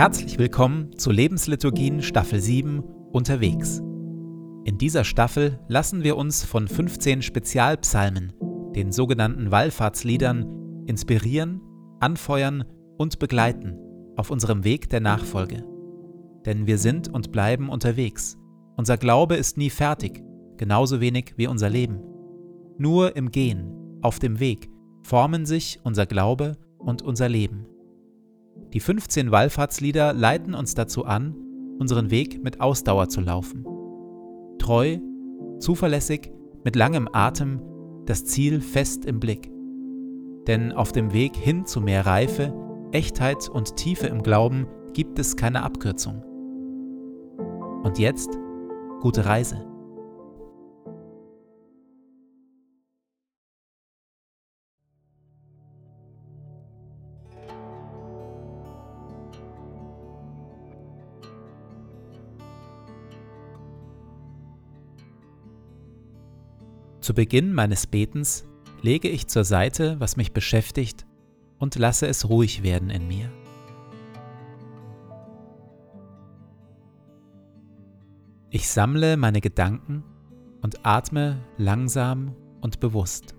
Herzlich willkommen zu Lebensliturgien Staffel 7 Unterwegs. In dieser Staffel lassen wir uns von 15 Spezialpsalmen, den sogenannten Wallfahrtsliedern, inspirieren, anfeuern und begleiten auf unserem Weg der Nachfolge. Denn wir sind und bleiben unterwegs. Unser Glaube ist nie fertig, genauso wenig wie unser Leben. Nur im Gehen, auf dem Weg, formen sich unser Glaube und unser Leben. Die 15 Wallfahrtslieder leiten uns dazu an, unseren Weg mit Ausdauer zu laufen. Treu, zuverlässig, mit langem Atem, das Ziel fest im Blick. Denn auf dem Weg hin zu mehr Reife, Echtheit und Tiefe im Glauben gibt es keine Abkürzung. Und jetzt gute Reise. Zu Beginn meines Betens lege ich zur Seite, was mich beschäftigt, und lasse es ruhig werden in mir. Ich sammle meine Gedanken und atme langsam und bewusst.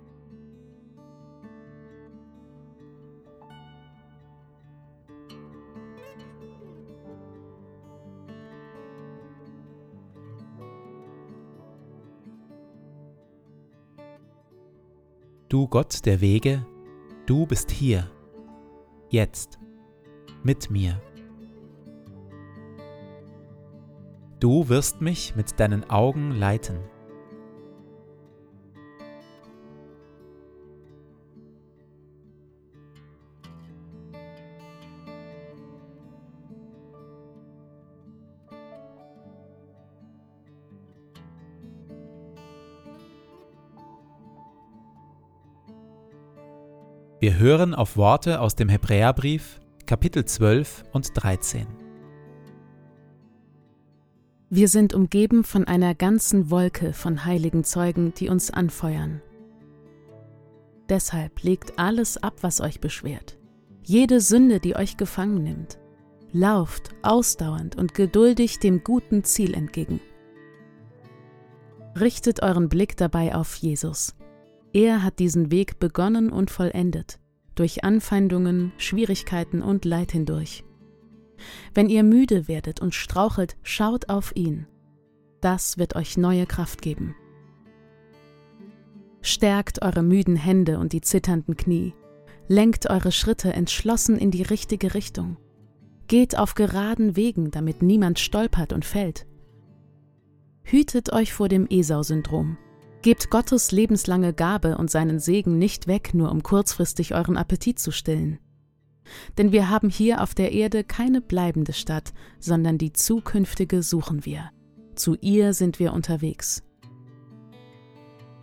Du Gott der Wege, du bist hier, jetzt, mit mir. Du wirst mich mit deinen Augen leiten. Wir hören auf Worte aus dem Hebräerbrief, Kapitel 12 und 13. Wir sind umgeben von einer ganzen Wolke von heiligen Zeugen, die uns anfeuern. Deshalb legt alles ab, was euch beschwert, jede Sünde, die euch gefangen nimmt. Lauft ausdauernd und geduldig dem guten Ziel entgegen. Richtet euren Blick dabei auf Jesus, er hat diesen Weg begonnen und vollendet, durch Anfeindungen, Schwierigkeiten und Leid hindurch. Wenn ihr müde werdet und strauchelt, schaut auf ihn. Das wird euch neue Kraft geben. Stärkt eure müden Hände und die zitternden Knie. Lenkt eure Schritte entschlossen in die richtige Richtung. Geht auf geraden Wegen, damit niemand stolpert und fällt. Hütet euch vor dem Esau-Syndrom. Gebt Gottes lebenslange Gabe und seinen Segen nicht weg, nur um kurzfristig euren Appetit zu stillen. Denn wir haben hier auf der Erde keine bleibende Stadt, sondern die zukünftige suchen wir. Zu ihr sind wir unterwegs.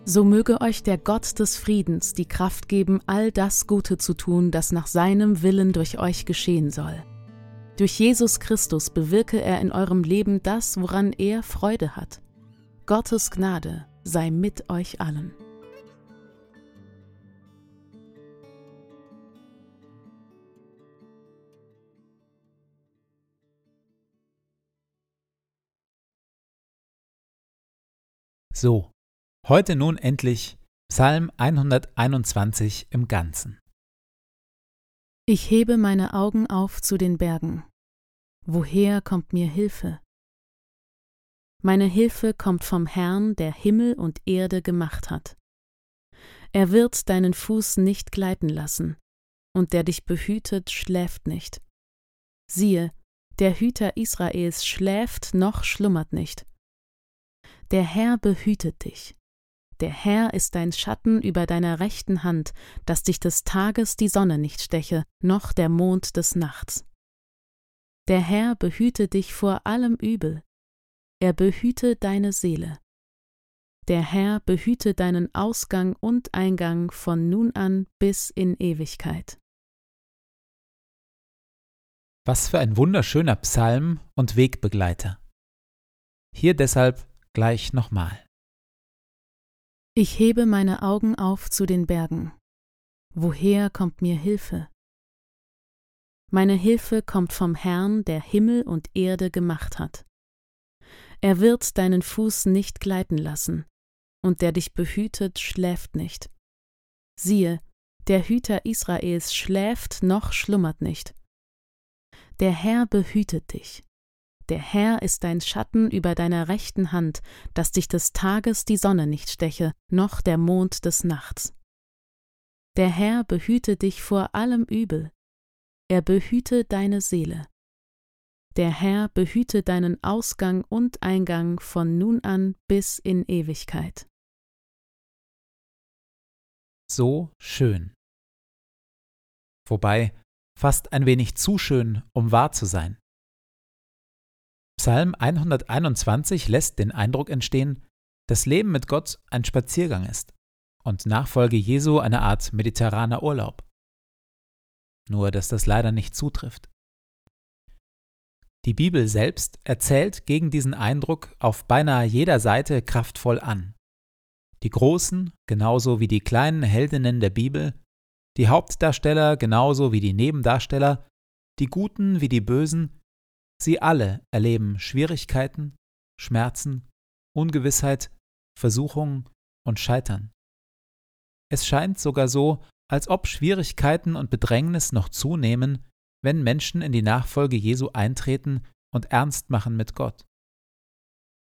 So möge euch der Gott des Friedens die Kraft geben, all das Gute zu tun, das nach seinem Willen durch euch geschehen soll. Durch Jesus Christus bewirke er in eurem Leben das, woran er Freude hat. Gottes Gnade sei mit euch allen. So, heute nun endlich Psalm 121 im Ganzen. Ich hebe meine Augen auf zu den Bergen. Woher kommt mir Hilfe? Meine Hilfe kommt vom Herrn, der Himmel und Erde gemacht hat. Er wird deinen Fuß nicht gleiten lassen, und der dich behütet, schläft nicht. Siehe, der Hüter Israels schläft noch schlummert nicht. Der Herr behütet dich. Der Herr ist dein Schatten über deiner rechten Hand, dass dich des Tages die Sonne nicht steche, noch der Mond des Nachts. Der Herr behüte dich vor allem Übel, er behüte deine Seele. Der Herr behüte deinen Ausgang und Eingang von nun an bis in Ewigkeit. Was für ein wunderschöner Psalm und Wegbegleiter. Hier deshalb gleich nochmal. Ich hebe meine Augen auf zu den Bergen. Woher kommt mir Hilfe? Meine Hilfe kommt vom Herrn, der Himmel und Erde gemacht hat. Er wird deinen Fuß nicht gleiten lassen, und der dich behütet, schläft nicht. Siehe, der Hüter Israels schläft noch schlummert nicht. Der Herr behütet dich. Der Herr ist dein Schatten über deiner rechten Hand, dass dich des Tages die Sonne nicht steche, noch der Mond des Nachts. Der Herr behüte dich vor allem Übel, er behüte deine Seele. Der Herr behüte deinen Ausgang und Eingang von nun an bis in Ewigkeit. So schön. Wobei fast ein wenig zu schön, um wahr zu sein. Psalm 121 lässt den Eindruck entstehen, dass Leben mit Gott ein Spaziergang ist und Nachfolge Jesu eine Art mediterraner Urlaub nur dass das leider nicht zutrifft. Die Bibel selbst erzählt gegen diesen Eindruck auf beinahe jeder Seite kraftvoll an. Die großen genauso wie die kleinen Heldinnen der Bibel, die Hauptdarsteller genauso wie die Nebendarsteller, die Guten wie die Bösen, sie alle erleben Schwierigkeiten, Schmerzen, Ungewissheit, Versuchungen und Scheitern. Es scheint sogar so, als ob Schwierigkeiten und Bedrängnis noch zunehmen, wenn Menschen in die Nachfolge Jesu eintreten und ernst machen mit Gott.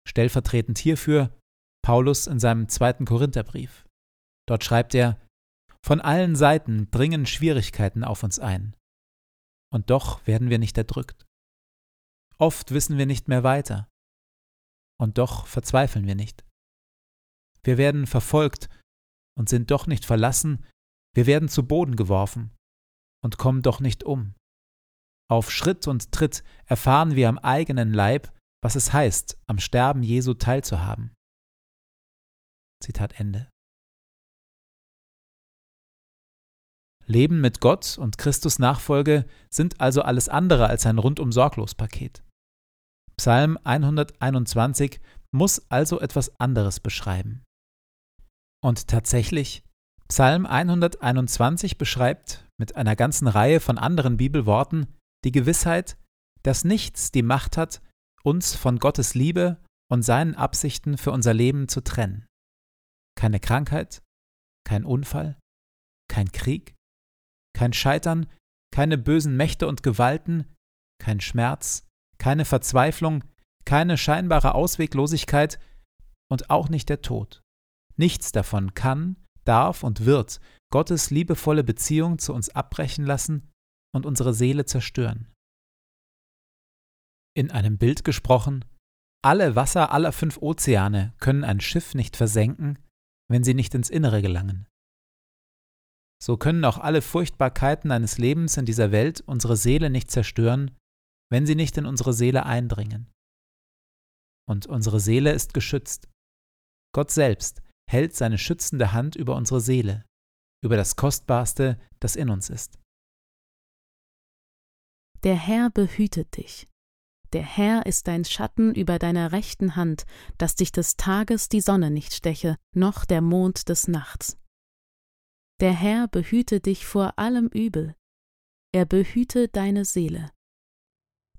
Stellvertretend hierfür Paulus in seinem zweiten Korintherbrief. Dort schreibt er, von allen Seiten dringen Schwierigkeiten auf uns ein. Und doch werden wir nicht erdrückt. Oft wissen wir nicht mehr weiter. Und doch verzweifeln wir nicht. Wir werden verfolgt und sind doch nicht verlassen, wir werden zu Boden geworfen und kommen doch nicht um. Auf Schritt und Tritt erfahren wir am eigenen Leib, was es heißt, am Sterben Jesu teilzuhaben. Zitat Ende. Leben mit Gott und Christus Nachfolge sind also alles andere als ein rundum sorglos Paket. Psalm 121 muss also etwas anderes beschreiben. Und tatsächlich, Psalm 121 beschreibt mit einer ganzen Reihe von anderen Bibelworten die Gewissheit, dass nichts die Macht hat, uns von Gottes Liebe und seinen Absichten für unser Leben zu trennen. Keine Krankheit, kein Unfall, kein Krieg, kein Scheitern, keine bösen Mächte und Gewalten, kein Schmerz, keine Verzweiflung, keine scheinbare Ausweglosigkeit und auch nicht der Tod. Nichts davon kann darf und wird Gottes liebevolle Beziehung zu uns abbrechen lassen und unsere Seele zerstören. In einem Bild gesprochen, alle Wasser aller fünf Ozeane können ein Schiff nicht versenken, wenn sie nicht ins Innere gelangen. So können auch alle Furchtbarkeiten eines Lebens in dieser Welt unsere Seele nicht zerstören, wenn sie nicht in unsere Seele eindringen. Und unsere Seele ist geschützt. Gott selbst hält seine schützende Hand über unsere Seele, über das Kostbarste, das in uns ist. Der Herr behütet dich. Der Herr ist dein Schatten über deiner rechten Hand, dass dich des Tages die Sonne nicht steche, noch der Mond des Nachts. Der Herr behüte dich vor allem Übel. Er behüte deine Seele.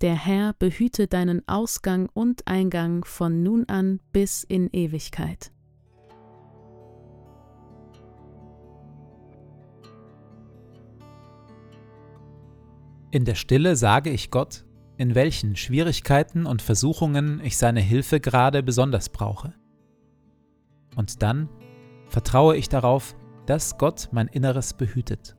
Der Herr behüte deinen Ausgang und Eingang von nun an bis in Ewigkeit. In der Stille sage ich Gott, in welchen Schwierigkeiten und Versuchungen ich seine Hilfe gerade besonders brauche. Und dann vertraue ich darauf, dass Gott mein Inneres behütet.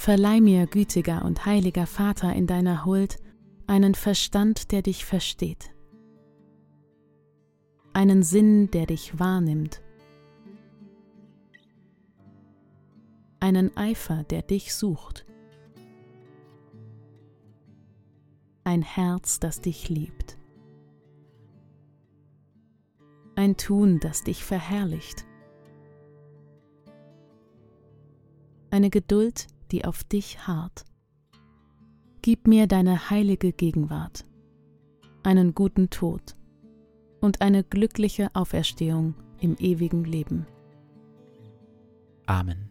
Verleih mir, gütiger und heiliger Vater, in deiner Huld einen Verstand, der dich versteht, einen Sinn, der dich wahrnimmt, einen Eifer, der dich sucht, ein Herz, das dich liebt, ein Tun, das dich verherrlicht, eine Geduld, die auf dich harrt. Gib mir deine heilige Gegenwart, einen guten Tod und eine glückliche Auferstehung im ewigen Leben. Amen.